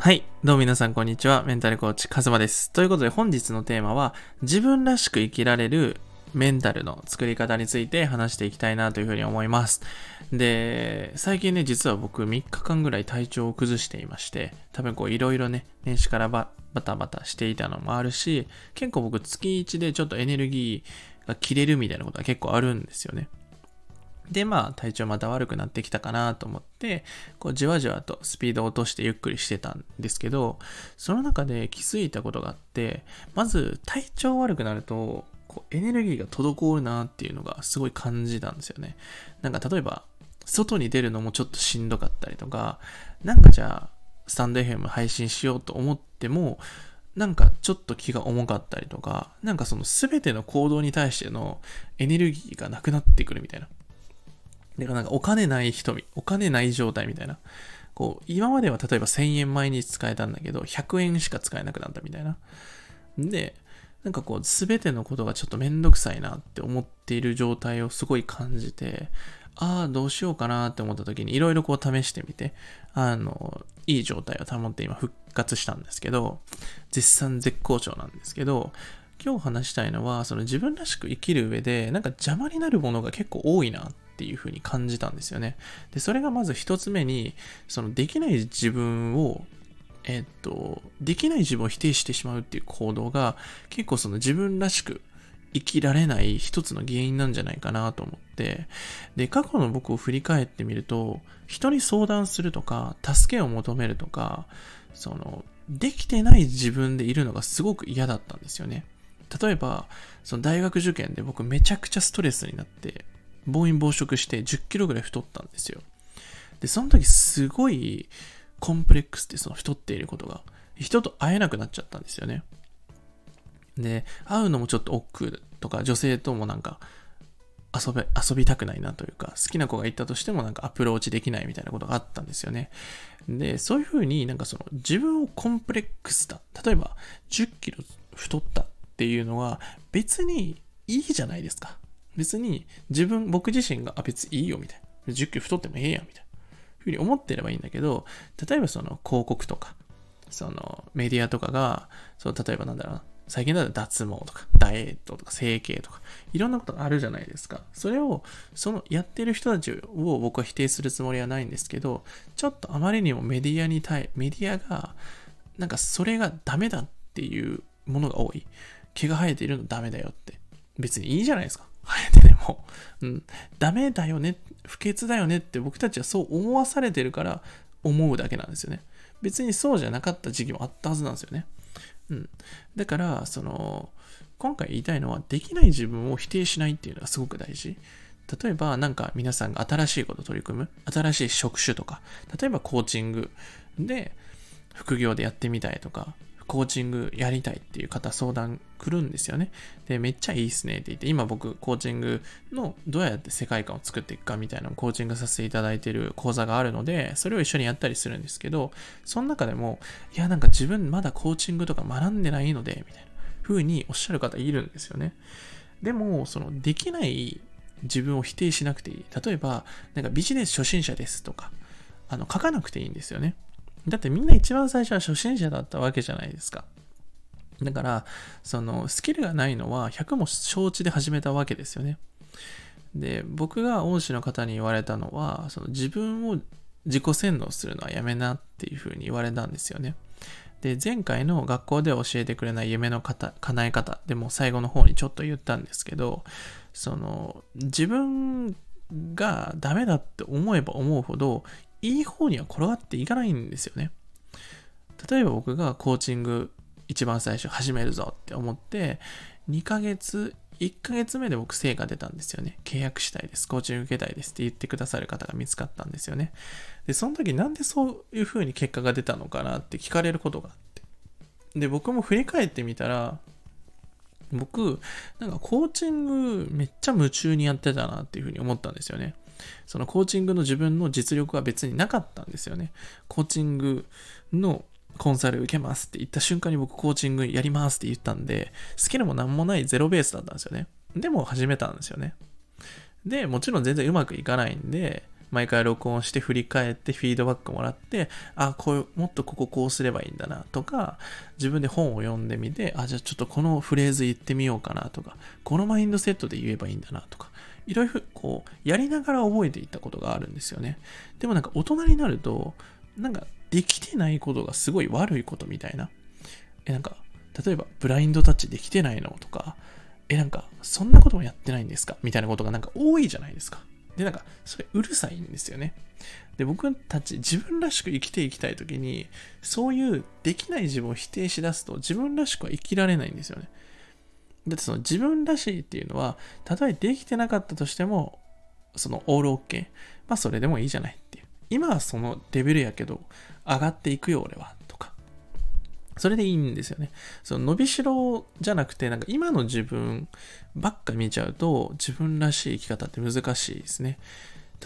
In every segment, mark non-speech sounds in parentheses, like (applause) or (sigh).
はい。どうも皆さん、こんにちは。メンタルコーチ、カズマです。ということで、本日のテーマは、自分らしく生きられるメンタルの作り方について話していきたいなというふうに思います。で、最近ね、実は僕3日間ぐらい体調を崩していまして、多分こういろいろね、年始からババタバタしていたのもあるし、結構僕月1でちょっとエネルギーが切れるみたいなことが結構あるんですよね。で、まあ、体調また悪くなってきたかなと思って、こう、じわじわとスピードを落としてゆっくりしてたんですけど、その中で気づいたことがあって、まず、体調悪くなると、こうエネルギーが滞るなっていうのがすごい感じたんですよね。なんか、例えば、外に出るのもちょっとしんどかったりとか、なんかじゃあ、スタンド FM 配信しようと思っても、なんかちょっと気が重かったりとか、なんかその全ての行動に対してのエネルギーがなくなってくるみたいな。だからなんかお金ない人、お金ない状態みたいな。こう、今までは例えば1000円毎日使えたんだけど、100円しか使えなくなったみたいな。で、なんかこう、すべてのことがちょっとめんどくさいなって思っている状態をすごい感じて、ああ、どうしようかなって思った時にいろいろこう試してみて、あの、いい状態を保って今復活したんですけど、絶賛絶好調なんですけど、今日話したいのは、その自分らしく生きる上で、なんか邪魔になるものが結構多いなっていう風に感じたんですよね。で、それがまず一つ目に、そのできない自分を、えっと、できない自分を否定してしまうっていう行動が、結構その自分らしく生きられない一つの原因なんじゃないかなと思って、で、過去の僕を振り返ってみると、人に相談するとか、助けを求めるとか、その、できてない自分でいるのがすごく嫌だったんですよね。例えば、その大学受験で僕めちゃくちゃストレスになって、暴飲暴食して10キロぐらい太ったんですよ。で、その時すごいコンプレックスってその太っていることが、人と会えなくなっちゃったんですよね。で、会うのもちょっと億劫とか、女性ともなんか遊べ、遊びたくないなというか、好きな子がいたとしてもなんかアプローチできないみたいなことがあったんですよね。で、そういうふうになんかその自分をコンプレックスだ。例えば、10キロ太ったていうのは別にいいじゃないですか。別に自分、僕自身が、あ、別にいいよみたいな。10キロ太ってもええやんみたいな。ふうに思ってればいいんだけど、例えばその広告とか、そのメディアとかが、そう例えばなんだろうな、最近だと脱毛とか、ダイエットとか、整形とか、いろんなことがあるじゃないですか。それを、そのやってる人たちを僕は否定するつもりはないんですけど、ちょっとあまりにもメディアに対、メディアが、なんかそれがダメだっていうものが多い。毛が生えているのダメだよって。別にいいじゃないですか。生えてでも。うん。ダメだよね。不潔だよねって僕たちはそう思わされてるから思うだけなんですよね。別にそうじゃなかった時期もあったはずなんですよね。うん。だから、その、今回言いたいのは、できない自分を否定しないっていうのがすごく大事。例えば、なんか皆さんが新しいこと取り組む、新しい職種とか、例えばコーチングで副業でやってみたいとか、コーチングやりたいっていう方相談来るんですよね。で、めっちゃいいっすねって言って、今僕コーチングのどうやって世界観を作っていくかみたいなのをコーチングさせていただいてる講座があるので、それを一緒にやったりするんですけど、その中でも、いやなんか自分まだコーチングとか学んでないので、みたいな風におっしゃる方いるんですよね。でも、そのできない自分を否定しなくていい。例えば、なんかビジネス初心者ですとか、あの、書かなくていいんですよね。だってみんな一番最初は初心者だったわけじゃないですか。だから、そのスキルがないのは100も承知で始めたわけですよね。で、僕が恩師の方に言われたのは、その自分を自己洗脳するのはやめなっていうふうに言われたんですよね。で、前回の学校で教えてくれない夢の方叶え方でも最後の方にちょっと言ったんですけど、その自分がダメだって思えば思うほどいい方には転がっていかないんですよね。例えば僕がコーチング一番最初始めるぞって思って、2ヶ月、1ヶ月目で僕成果出たんですよね。契約したいです。コーチング受けたいですって言ってくださる方が見つかったんですよね。で、その時なんでそういう風に結果が出たのかなって聞かれることがあって。で、僕も振り返ってみたら、僕、なんかコーチングめっちゃ夢中にやってたなっていう風に思ったんですよね。そのコーチングの自分の実力は別になかったんですよね。コーチングのコンサル受けますって言った瞬間に僕コーチングやりますって言ったんで、スキルも何もないゼロベースだったんですよね。でも始めたんですよね。で、もちろん全然うまくいかないんで、毎回録音して振り返ってフィードバックもらって、あ、こう、もっとこここうすればいいんだなとか、自分で本を読んでみて、あ、じゃあちょっとこのフレーズ言ってみようかなとか、このマインドセットで言えばいいんだなとか、いろいろこう、やりながら覚えていったことがあるんですよね。でもなんか大人になると、なんかできてないことがすごい悪いことみたいな。え、なんか、例えばブラインドタッチできてないのとか、え、なんか、そんなこともやってないんですか？みたいなことがなんか多いじゃないですか。で、なんか、それうるさいんですよね。で、僕たち自分らしく生きていきたいときに、そういうできない自分を否定しだすと、自分らしくは生きられないんですよね。だってその自分らしいっていうのは、たとえできてなかったとしても、そのオールオッケー。まあそれでもいいじゃないっていう。今はそのレベルやけど、上がっていくよ俺は。とかそれでいいんですよね。その伸びしろじゃなくて、なんか今の自分ばっか見ちゃうと、自分らしい生き方って難しいですね。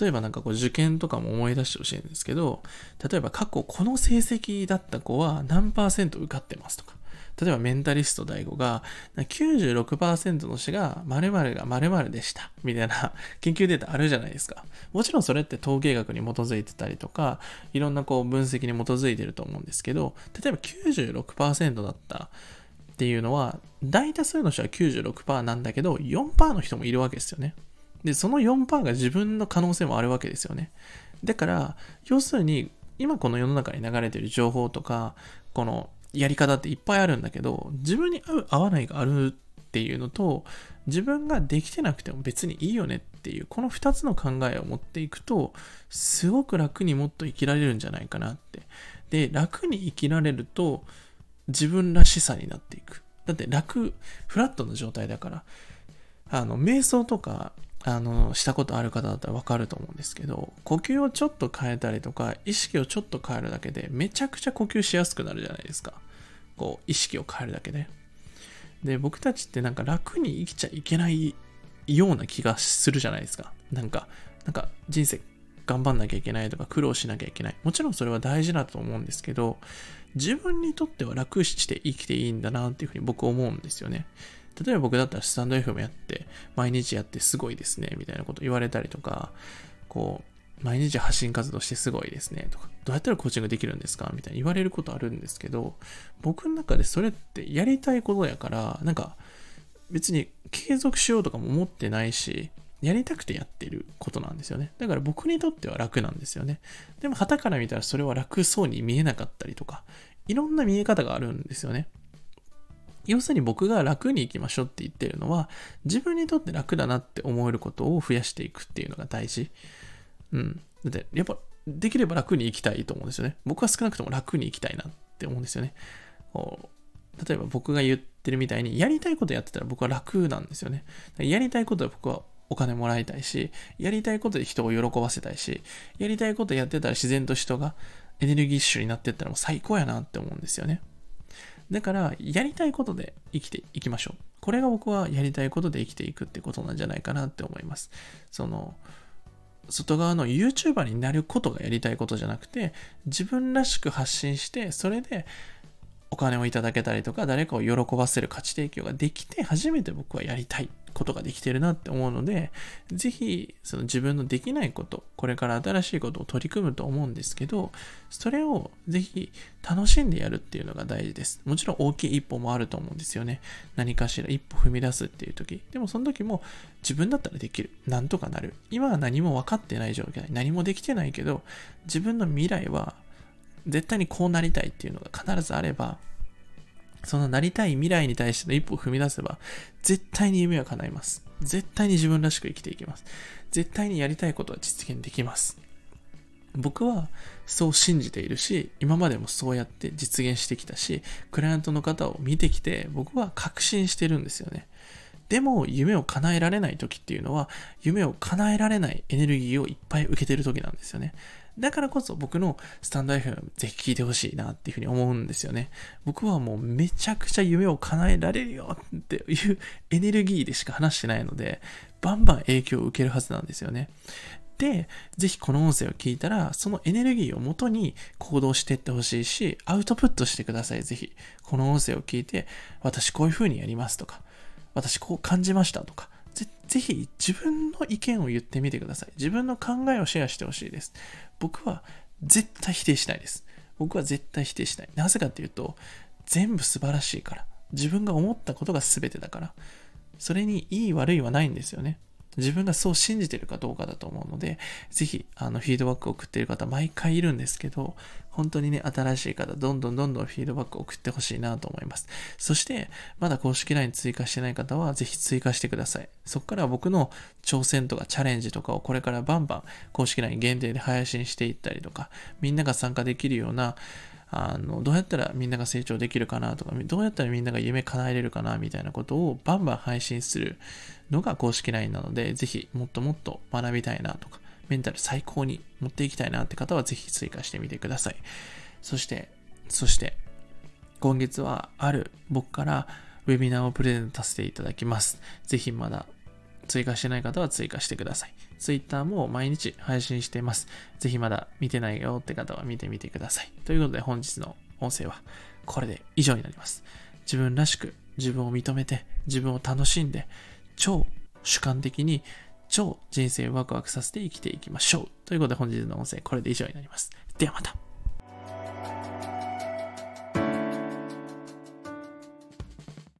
例えばなんかこう受験とかも思い出してほしいんですけど、例えば過去この成績だった子は何パーセント受かってますとか。例えばメンタリスト DAIGO が96%の詩が〇〇が〇〇でしたみたいな (laughs) 研究データあるじゃないですか。もちろんそれって統計学に基づいてたりとか、いろんなこう分析に基づいてると思うんですけど、例えば96%だったっていうのは、大多数の人は96%なんだけど、4%の人もいるわけですよね。で、その4%が自分の可能性もあるわけですよね。だから、要するに、今この世の中に流れてる情報とか、このやり方っていっぱいあるんだけど、自分に合う合わないがあるっていうのと、自分ができてなくても別にいいよねっていう、この2つの考えを持っていくと、すごく楽にもっと生きられるんじゃないかなって。で、楽に生きられると、自分らしさになっていく。だって楽、フラットな状態だから、あの、瞑想とか、あの、したことある方だったらわかると思うんですけど、呼吸をちょっと変えたりとか、意識をちょっと変えるだけで、めちゃくちゃ呼吸しやすくなるじゃないですか。こう、意識を変えるだけで。で、僕たちってなんか楽に生きちゃいけないような気がするじゃないですか。なんか、なんか人生頑張んなきゃいけないとか苦労しなきゃいけない。もちろんそれは大事だと思うんですけど、自分にとっては楽して生きていいんだなっていうふうに僕思うんですよね。例えば僕だったらスタンド FM やって、毎日やってすごいですね、みたいなこと言われたりとか、こう、毎日発信活動してすごいですねとか、どうやったらコーチングできるんですか？みたいに言われることあるんですけど、僕の中でそれってやりたいことやから、なんか別に継続しようとかも思ってないし、やりたくてやってることなんですよね。だから僕にとっては楽なんですよね。でも旗から見たらそれは楽そうに見えなかったりとか、いろんな見え方があるんですよね。要するに僕が楽に行きましょうって言ってるのは、自分にとって楽だなって思えることを増やしていくっていうのが大事。うん。だって、やっぱ、できれば楽に生きたいと思うんですよね。僕は少なくとも楽に生きたいなって思うんですよね。例えば僕が言ってるみたいに、やりたいことやってたら僕は楽なんですよね。やりたいことは僕はお金もらいたいし、やりたいことで人を喜ばせたいし、やりたいことやってたら自然と人がエネルギッシュになってったらもう最高やなって思うんですよね。だから、やりたいことで生きていきましょう。これが僕はやりたいことで生きていくってことなんじゃないかなって思います。その、外側の YouTuber になることがやりたいことじゃなくて、自分らしく発信して、それでお金をいただけたりとか、誰かを喜ばせる価値提供ができて、初めて僕はやりたい。ことができてるなって思うので、ぜひ、その自分のできないこと、これから新しいことを取り組むと思うんですけど、それをぜひ楽しんでやるっていうのが大事です。もちろん大きい一歩もあると思うんですよね。何かしら一歩踏み出すっていう時。でもその時も自分だったらできる。なんとかなる。今は何も分かってない状況何もできてないけど、自分の未来は絶対にこうなりたいっていうのが必ずあれば、そのなりたい未来に対しての一歩を踏み出せば、絶対に夢は叶います。絶対に自分らしく生きていきます。絶対にやりたいことは実現できます。僕はそう信じているし、今までもそうやって実現してきたし、クライアントの方を見てきて、僕は確信してるんですよね。でも、夢を叶えられない時っていうのは、夢を叶えられないエネルギーをいっぱい受けてる時なんですよね。だからこそ僕のスタンド FM ぜひ聞いてほしいなっていうふうに思うんですよね。僕はもうめちゃくちゃ夢を叶えられるよっていうエネルギーでしか話してないので、バンバン影響を受けるはずなんですよね。で、ぜひこの音声を聞いたら、そのエネルギーをもとに行動していってほしいし、アウトプットしてください、ぜひ。この音声を聞いて、私こういう風にやりますとか、私こう感じましたとか、ぜぜひ自分の意見を言ってみてください。自分の考えをシェアしてほしいです。僕は絶対否定しないです。僕は絶対否定しない。なぜかっていうと、全部素晴らしいから。自分が思ったことが全てだから。それにいい悪いはないんですよね。自分がそう信じてるかどうかだと思うので、ぜひ、あの、フィードバックを送っている方、毎回いるんですけど、本当にね、新しい方、どんどんどんどんフィードバックを送ってほしいなと思います。そして、まだ公式 LINE 追加してない方は、ぜひ追加してください。そこから僕の挑戦とかチャレンジとかをこれからバンバン公式 LINE 限定で配信していったりとか、みんなが参加できるような、あの、どうやったらみんなが成長できるかなとか、どうやったらみんなが夢叶えれるかなみたいなことをバンバン配信するのが公式 LINE なので、ぜひもっともっと学びたいなとか、メンタル最高に持っていきたいなって方はぜひ追加してみてください。そして、そして、今月はある僕からウェビナーをプレゼントさせていただきます。ぜひまだ追加してない方は追加してください。Twitter も毎日配信しています。ぜひまだ見てないよって方は見てみてください。ということで本日の音声はこれで以上になります。自分らしく自分を認めて自分を楽しんで超主観的に超人生ワクワクさせて生きていきましょう。ということで本日の音声これで以上になります。ではまた。